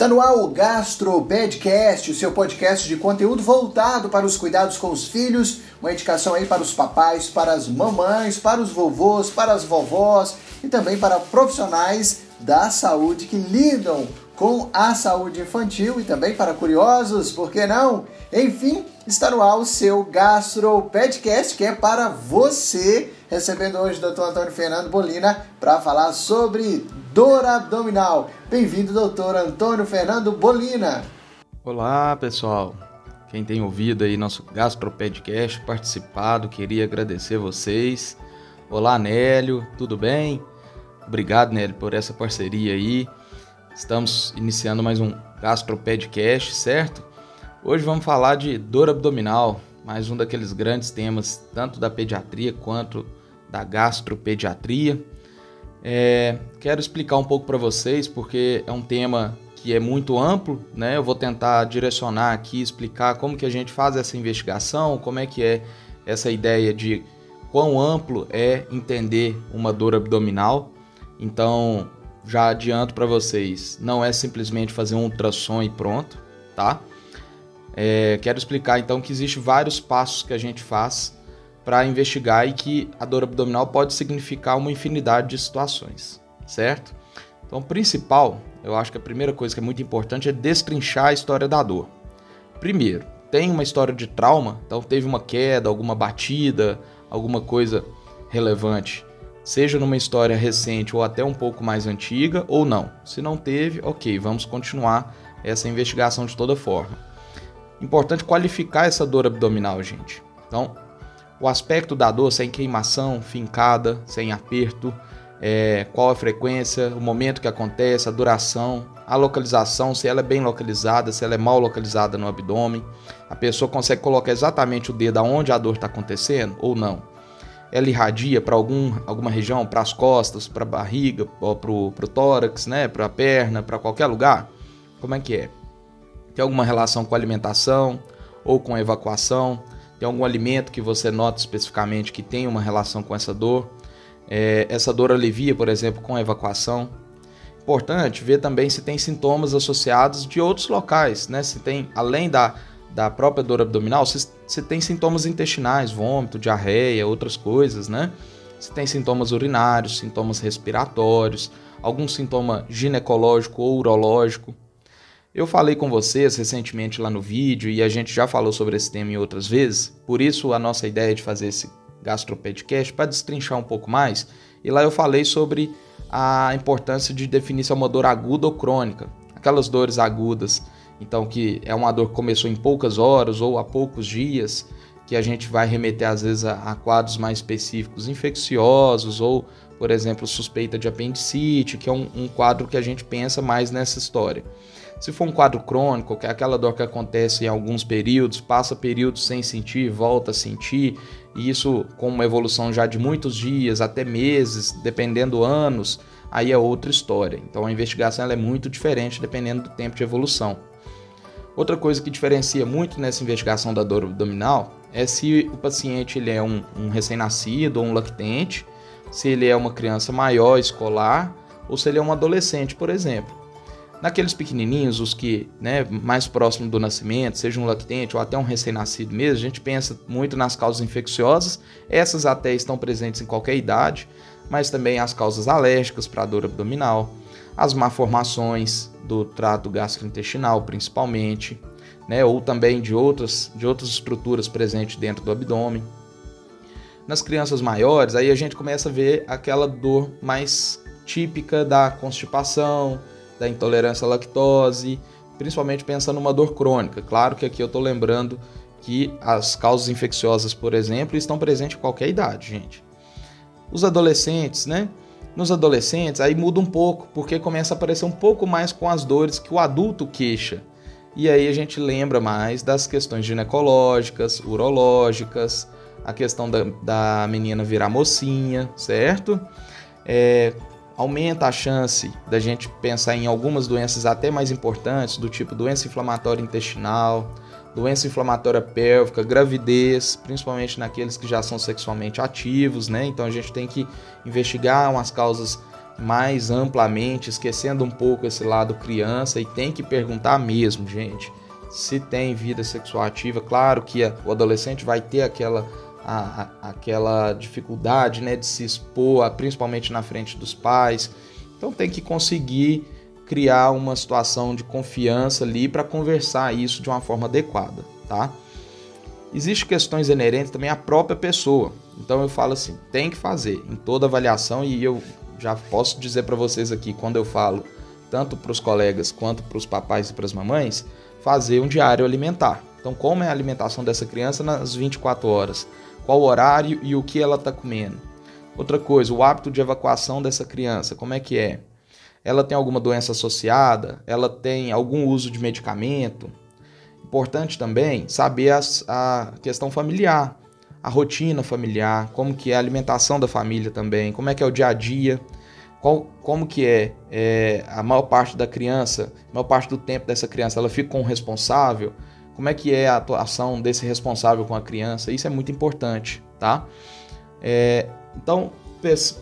Está no ar o Gastro Podcast, o seu podcast de conteúdo voltado para os cuidados com os filhos, uma indicação aí para os papais, para as mamães, para os vovôs, para as vovós e também para profissionais da saúde que lidam com a saúde infantil e também para curiosos, por que não? Enfim, está no ar o seu Gastro Podcast, que é para você, recebendo hoje o Dr. Antônio Fernando Bolina para falar sobre dor abdominal. Bem-vindo, doutor Antônio Fernando Bolina. Olá, pessoal. Quem tem ouvido aí nosso Gastro Podcast, participado, queria agradecer vocês. Olá, Nélio, tudo bem? Obrigado, Nélio, por essa parceria aí. Estamos iniciando mais um Gastropedcast, certo? Hoje vamos falar de dor abdominal, mais um daqueles grandes temas, tanto da pediatria quanto da gastropediatria. É, quero explicar um pouco para vocês, porque é um tema que é muito amplo, né? Eu vou tentar direcionar aqui, explicar como que a gente faz essa investigação, como é que é essa ideia de quão amplo é entender uma dor abdominal. Então, já adianto para vocês, não é simplesmente fazer um ultrassom e pronto, tá? É, quero explicar então que existe vários passos que a gente faz para investigar e que a dor abdominal pode significar uma infinidade de situações, certo? Então, o principal, eu acho que a primeira coisa que é muito importante é destrinchar a história da dor. Primeiro, tem uma história de trauma, então teve uma queda, alguma batida, alguma coisa relevante seja numa história recente ou até um pouco mais antiga, ou não. Se não teve, ok, vamos continuar essa investigação de toda forma. Importante qualificar essa dor abdominal, gente. Então, o aspecto da dor sem queimação, fincada, sem aperto, é, qual a frequência, o momento que acontece, a duração, a localização, se ela é bem localizada, se ela é mal localizada no abdômen, a pessoa consegue colocar exatamente o dedo aonde a dor está acontecendo ou não ela irradia para algum, alguma região, para as costas, para a barriga, para o tórax, né, para a perna, para qualquer lugar? Como é que é? Tem alguma relação com alimentação ou com evacuação? Tem algum alimento que você nota especificamente que tem uma relação com essa dor? É, essa dor alivia, por exemplo, com a evacuação? Importante ver também se tem sintomas associados de outros locais, né? Se tem, além da, da própria dor abdominal, se, se tem sintomas intestinais, vômito, diarreia, outras coisas, né? Se tem sintomas urinários, sintomas respiratórios, algum sintoma ginecológico ou urológico. Eu falei com vocês recentemente lá no vídeo e a gente já falou sobre esse tema em outras vezes, por isso a nossa ideia de fazer esse gastropedcast para destrinchar um pouco mais. E lá eu falei sobre a importância de definir se é uma dor aguda ou crônica. Aquelas dores agudas então que é uma dor que começou em poucas horas ou há poucos dias, que a gente vai remeter às vezes a, a quadros mais específicos, infecciosos ou, por exemplo, suspeita de apendicite, que é um, um quadro que a gente pensa mais nessa história. Se for um quadro crônico, que é aquela dor que acontece em alguns períodos, passa períodos sem sentir, volta a sentir, e isso com uma evolução já de muitos dias, até meses, dependendo anos, aí é outra história. Então a investigação é muito diferente dependendo do tempo de evolução. Outra coisa que diferencia muito nessa investigação da dor abdominal é se o paciente ele é um, um recém-nascido ou um lactente, se ele é uma criança maior, escolar, ou se ele é um adolescente, por exemplo. Naqueles pequenininhos, os que né, mais próximo do nascimento, seja um lactente ou até um recém-nascido mesmo, a gente pensa muito nas causas infecciosas. Essas até estão presentes em qualquer idade, mas também as causas alérgicas para a dor abdominal, as malformações do trato gastrointestinal, principalmente, né, ou também de outras, de outras estruturas presentes dentro do abdômen. Nas crianças maiores, aí a gente começa a ver aquela dor mais típica da constipação, da intolerância à lactose, principalmente pensando numa dor crônica. Claro que aqui eu estou lembrando que as causas infecciosas, por exemplo, estão presentes em qualquer idade, gente. Os adolescentes, né? Nos adolescentes, aí muda um pouco, porque começa a aparecer um pouco mais com as dores que o adulto queixa. E aí a gente lembra mais das questões ginecológicas, urológicas, a questão da, da menina virar mocinha, certo? É, aumenta a chance da gente pensar em algumas doenças até mais importantes, do tipo doença inflamatória intestinal, doença inflamatória pélvica, gravidez, principalmente naqueles que já são sexualmente ativos, né? Então a gente tem que investigar umas causas mais amplamente, esquecendo um pouco esse lado criança e tem que perguntar mesmo, gente, se tem vida sexual ativa. Claro que o adolescente vai ter aquela a, a, aquela dificuldade, né, de se expor, principalmente na frente dos pais. Então tem que conseguir criar uma situação de confiança ali para conversar isso de uma forma adequada, tá? Existem questões inerentes também à própria pessoa. Então eu falo assim, tem que fazer em toda avaliação e eu já posso dizer para vocês aqui quando eu falo tanto para os colegas quanto para os papais e para as mamães, fazer um diário alimentar. Então, como é a alimentação dessa criança nas 24 horas? Qual o horário e o que ela está comendo? Outra coisa, o hábito de evacuação dessa criança, como é que é? ela tem alguma doença associada, ela tem algum uso de medicamento. Importante também saber as, a questão familiar, a rotina familiar, como que é a alimentação da família também, como é que é o dia a dia, qual, como que é, é a maior parte da criança, a maior parte do tempo dessa criança, ela fica com o responsável, como é que é a atuação desse responsável com a criança, isso é muito importante, tá? É, então,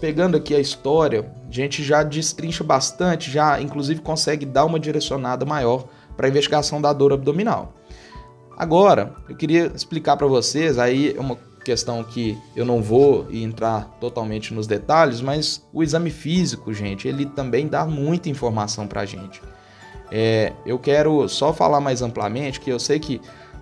pegando aqui a história, a gente já destrincha bastante, já inclusive consegue dar uma direcionada maior para a investigação da dor abdominal. Agora, eu queria explicar para vocês, aí é uma questão que eu não vou entrar totalmente nos detalhes, mas o exame físico, gente, ele também dá muita informação para a gente. É, eu quero só falar mais amplamente que eu sei que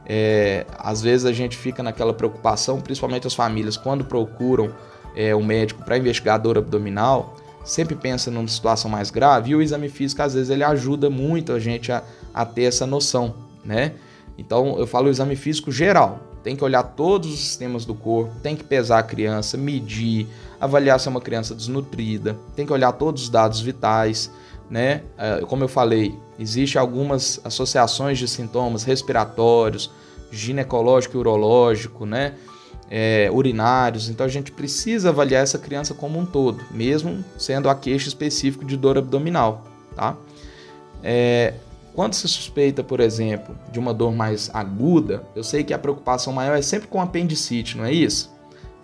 é, às vezes a gente fica naquela preocupação, principalmente as famílias, quando procuram é, um médico para investigar dor abdominal, sempre pensa numa situação mais grave e o exame físico às vezes ele ajuda muito a gente a, a ter essa noção, né? Então eu falo o exame físico geral, tem que olhar todos os sistemas do corpo, tem que pesar a criança, medir, avaliar se é uma criança desnutrida, tem que olhar todos os dados vitais, né? É, como eu falei, existem algumas associações de sintomas respiratórios, ginecológico e urológico, né? é, urinários. Então a gente precisa avaliar essa criança como um todo, mesmo sendo a queixa específica de dor abdominal. Tá? É, quando se suspeita, por exemplo, de uma dor mais aguda, eu sei que a preocupação maior é sempre com apendicite, não é isso?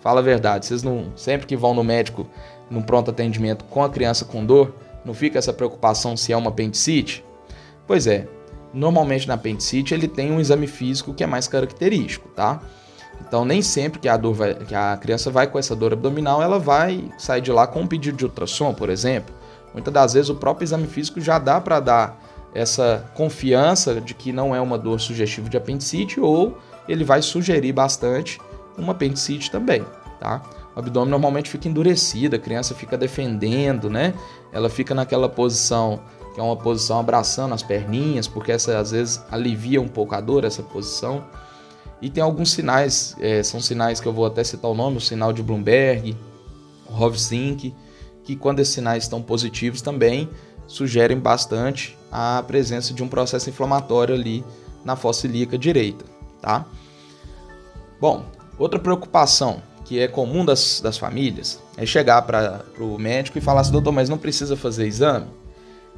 Fala a verdade, vocês não sempre que vão no médico no pronto atendimento com a criança com dor, não fica essa preocupação se é uma apendicite? Pois é, normalmente na apendicite ele tem um exame físico que é mais característico, tá? Então, nem sempre que a, dor vai, que a criança vai com essa dor abdominal, ela vai sair de lá com um pedido de ultrassom, por exemplo. Muitas das vezes o próprio exame físico já dá para dar essa confiança de que não é uma dor sugestiva de apendicite ou ele vai sugerir bastante uma apendicite também, tá? O abdômen normalmente fica endurecido, a criança fica defendendo, né? Ela fica naquela posição que é uma posição abraçando as perninhas, porque essa às vezes alivia um pouco a dor essa posição. E tem alguns sinais, é, são sinais que eu vou até citar o nome, o sinal de Bloomberg, o que quando esses sinais estão positivos também sugerem bastante a presença de um processo inflamatório ali na fossa ilíaca direita, tá? Bom, outra preocupação que é comum das, das famílias é chegar para o médico e falar assim, doutor, mas não precisa fazer exame?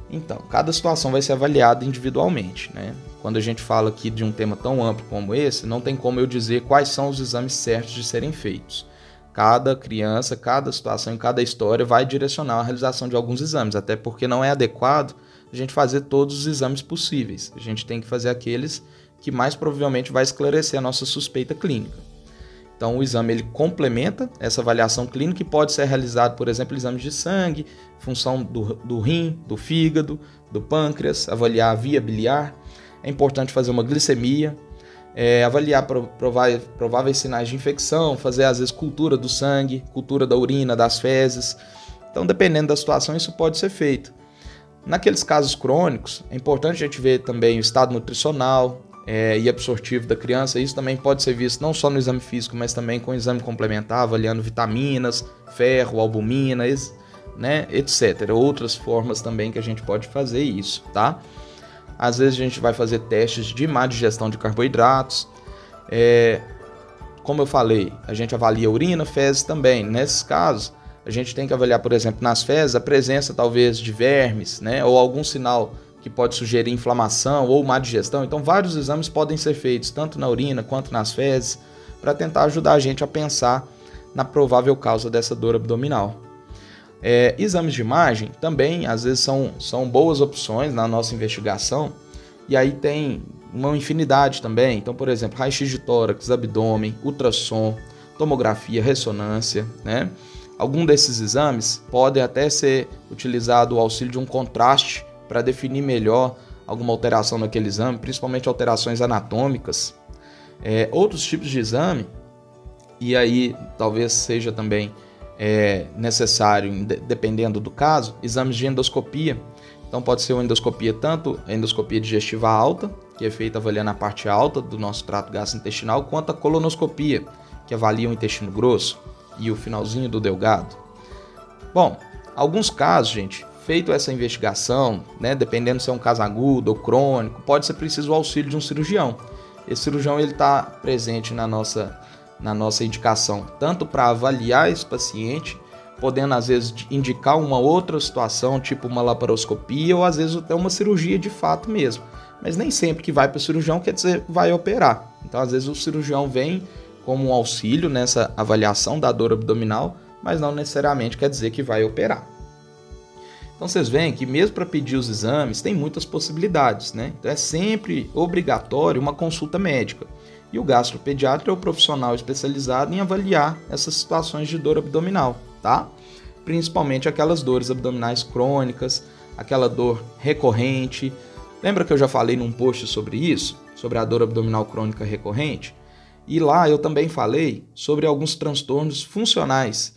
Então, cada situação vai ser avaliada individualmente, né? Quando a gente fala aqui de um tema tão amplo como esse, não tem como eu dizer quais são os exames certos de serem feitos. Cada criança, cada situação e cada história vai direcionar a realização de alguns exames, até porque não é adequado a gente fazer todos os exames possíveis. A gente tem que fazer aqueles que mais provavelmente vai esclarecer a nossa suspeita clínica. Então, o exame ele complementa essa avaliação clínica e pode ser realizado, por exemplo, exames de sangue, função do, do rim, do fígado, do pâncreas, avaliar a via biliar. É importante fazer uma glicemia, é, avaliar prováveis, prováveis sinais de infecção, fazer às vezes cultura do sangue, cultura da urina, das fezes. Então, dependendo da situação, isso pode ser feito. Naqueles casos crônicos, é importante a gente ver também o estado nutricional, é, e absortivo da criança. Isso também pode ser visto não só no exame físico, mas também com o exame complementar, avaliando vitaminas, ferro, albumina, né, etc. Outras formas também que a gente pode fazer isso, tá? Às vezes a gente vai fazer testes de má digestão de carboidratos. É, como eu falei, a gente avalia urina, fezes também. Nesses casos, a gente tem que avaliar, por exemplo, nas fezes, a presença talvez de vermes, né, ou algum sinal que pode sugerir inflamação ou má digestão. Então, vários exames podem ser feitos, tanto na urina quanto nas fezes, para tentar ajudar a gente a pensar na provável causa dessa dor abdominal. É, exames de imagem também, às vezes, são, são boas opções na nossa investigação, e aí tem uma infinidade também. Então, por exemplo, raio-x de tórax, abdômen, ultrassom, tomografia, ressonância, né? Algum desses exames podem até ser utilizado o auxílio de um contraste para definir melhor alguma alteração naquele exame, principalmente alterações anatômicas. É, outros tipos de exame, e aí talvez seja também é, necessário, dependendo do caso, exames de endoscopia. Então pode ser uma endoscopia tanto a endoscopia digestiva alta, que é feita avaliando a parte alta do nosso trato gastrointestinal, quanto a colonoscopia, que avalia o intestino grosso e o finalzinho do delgado. Bom, alguns casos, gente, feito essa investigação, né, dependendo se é um caso agudo ou crônico, pode ser preciso o auxílio de um cirurgião. Esse cirurgião ele está presente na nossa, na nossa indicação, tanto para avaliar esse paciente, podendo às vezes indicar uma outra situação, tipo uma laparoscopia ou às vezes até uma cirurgia de fato mesmo. Mas nem sempre que vai para o cirurgião quer dizer vai operar. Então às vezes o cirurgião vem como um auxílio nessa avaliação da dor abdominal, mas não necessariamente quer dizer que vai operar. Então vocês veem que mesmo para pedir os exames tem muitas possibilidades, né? Então é sempre obrigatório uma consulta médica. E o gastropediatra é o profissional especializado em avaliar essas situações de dor abdominal, tá? Principalmente aquelas dores abdominais crônicas, aquela dor recorrente. Lembra que eu já falei num post sobre isso? Sobre a dor abdominal crônica recorrente? E lá eu também falei sobre alguns transtornos funcionais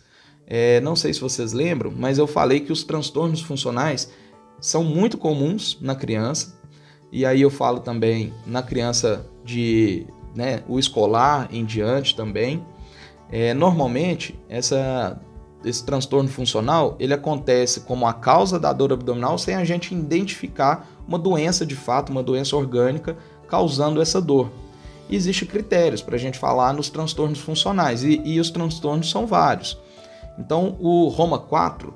é, não sei se vocês lembram, mas eu falei que os transtornos funcionais são muito comuns na criança. E aí eu falo também na criança de né, o escolar em diante também. É, normalmente essa, esse transtorno funcional ele acontece como a causa da dor abdominal sem a gente identificar uma doença de fato, uma doença orgânica causando essa dor. Existem critérios para a gente falar nos transtornos funcionais e, e os transtornos são vários. Então, o Roma 4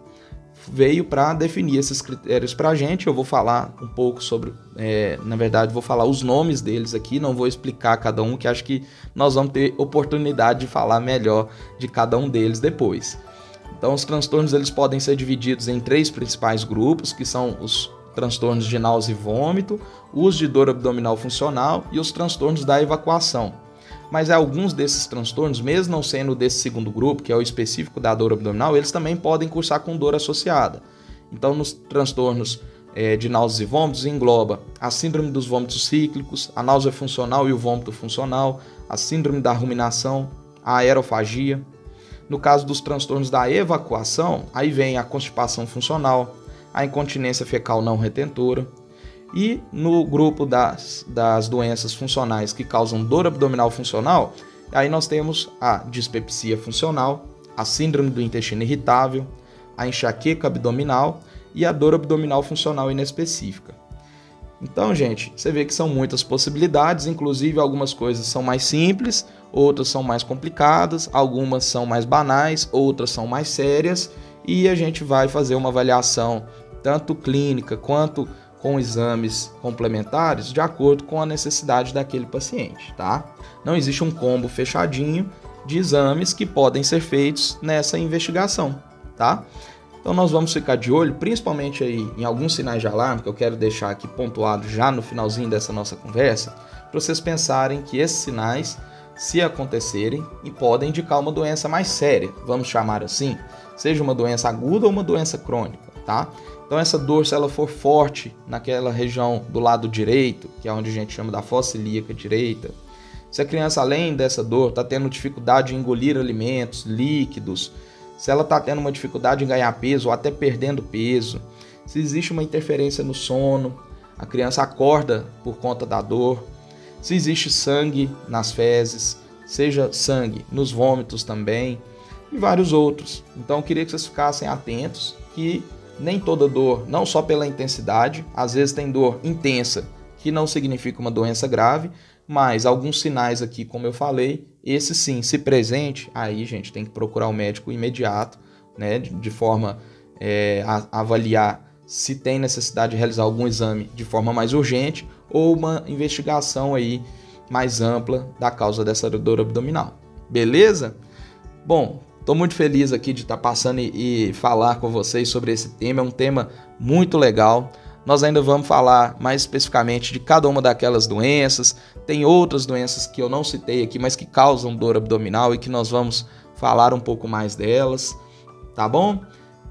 veio para definir esses critérios para a gente. Eu vou falar um pouco sobre, é, na verdade, vou falar os nomes deles aqui, não vou explicar cada um, que acho que nós vamos ter oportunidade de falar melhor de cada um deles depois. Então, os transtornos eles podem ser divididos em três principais grupos, que são os transtornos de náusea e vômito, os de dor abdominal funcional e os transtornos da evacuação mas alguns desses transtornos, mesmo não sendo desse segundo grupo, que é o específico da dor abdominal, eles também podem cursar com dor associada. Então, nos transtornos é, de náuseas e vômitos, engloba a síndrome dos vômitos cíclicos, a náusea funcional e o vômito funcional, a síndrome da ruminação, a aerofagia. No caso dos transtornos da evacuação, aí vem a constipação funcional, a incontinência fecal não retentora, e no grupo das, das doenças funcionais que causam dor abdominal funcional, aí nós temos a dispepsia funcional, a síndrome do intestino irritável, a enxaqueca abdominal e a dor abdominal funcional inespecífica. Então, gente, você vê que são muitas possibilidades, inclusive algumas coisas são mais simples, outras são mais complicadas, algumas são mais banais, outras são mais sérias, e a gente vai fazer uma avaliação tanto clínica quanto com exames complementares de acordo com a necessidade daquele paciente, tá? Não existe um combo fechadinho de exames que podem ser feitos nessa investigação, tá? Então nós vamos ficar de olho, principalmente aí em alguns sinais de alarme que eu quero deixar aqui pontuado já no finalzinho dessa nossa conversa, para vocês pensarem que esses sinais, se acontecerem, podem indicar uma doença mais séria, vamos chamar assim, seja uma doença aguda ou uma doença crônica, tá? Então essa dor, se ela for forte naquela região do lado direito, que é onde a gente chama da fossa ilíaca direita, se a criança além dessa dor está tendo dificuldade em engolir alimentos, líquidos, se ela está tendo uma dificuldade em ganhar peso ou até perdendo peso, se existe uma interferência no sono, a criança acorda por conta da dor, se existe sangue nas fezes, seja sangue nos vômitos também e vários outros. Então eu queria que vocês ficassem atentos que nem toda dor, não só pela intensidade, às vezes tem dor intensa, que não significa uma doença grave, mas alguns sinais aqui, como eu falei, esse sim, se presente, aí, gente, tem que procurar o médico imediato, né, de, de forma é, a avaliar se tem necessidade de realizar algum exame de forma mais urgente ou uma investigação aí mais ampla da causa dessa dor abdominal. Beleza? Bom, estou muito feliz aqui de estar tá passando e, e falar com vocês sobre esse tema. É um tema muito legal. Nós ainda vamos falar mais especificamente de cada uma daquelas doenças. Tem outras doenças que eu não citei aqui, mas que causam dor abdominal e que nós vamos falar um pouco mais delas, tá bom?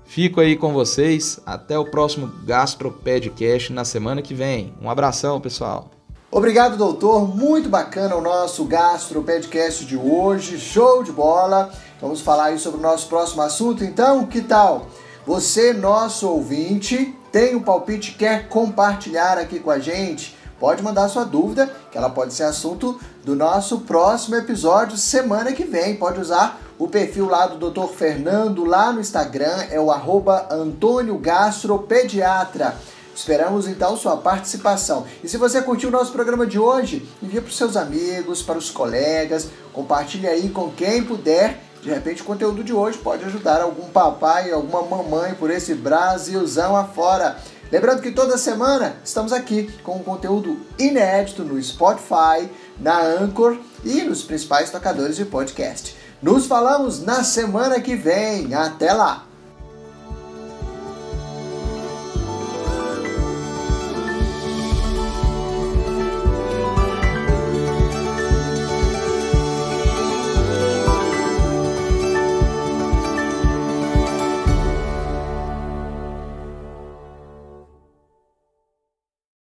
Fico aí com vocês. Até o próximo GastroPedcast na semana que vem. Um abração, pessoal. Obrigado, doutor. Muito bacana o nosso GastroPedcast de hoje. Show de bola. Vamos falar aí sobre o nosso próximo assunto. Então, que tal? Você, nosso ouvinte, tem um palpite, quer compartilhar aqui com a gente? Pode mandar sua dúvida, que ela pode ser assunto do nosso próximo episódio semana que vem. Pode usar o perfil lá do Dr. Fernando lá no Instagram, é o arroba Antônio Gastropediatra. Esperamos então sua participação. E se você curtiu o nosso programa de hoje, envia para os seus amigos, para os colegas, compartilhe aí com quem puder de repente o conteúdo de hoje pode ajudar algum papai, alguma mamãe por esse Brasilzão afora. Lembrando que toda semana estamos aqui com um conteúdo inédito no Spotify, na Anchor e nos principais tocadores de podcast. Nos falamos na semana que vem. Até lá!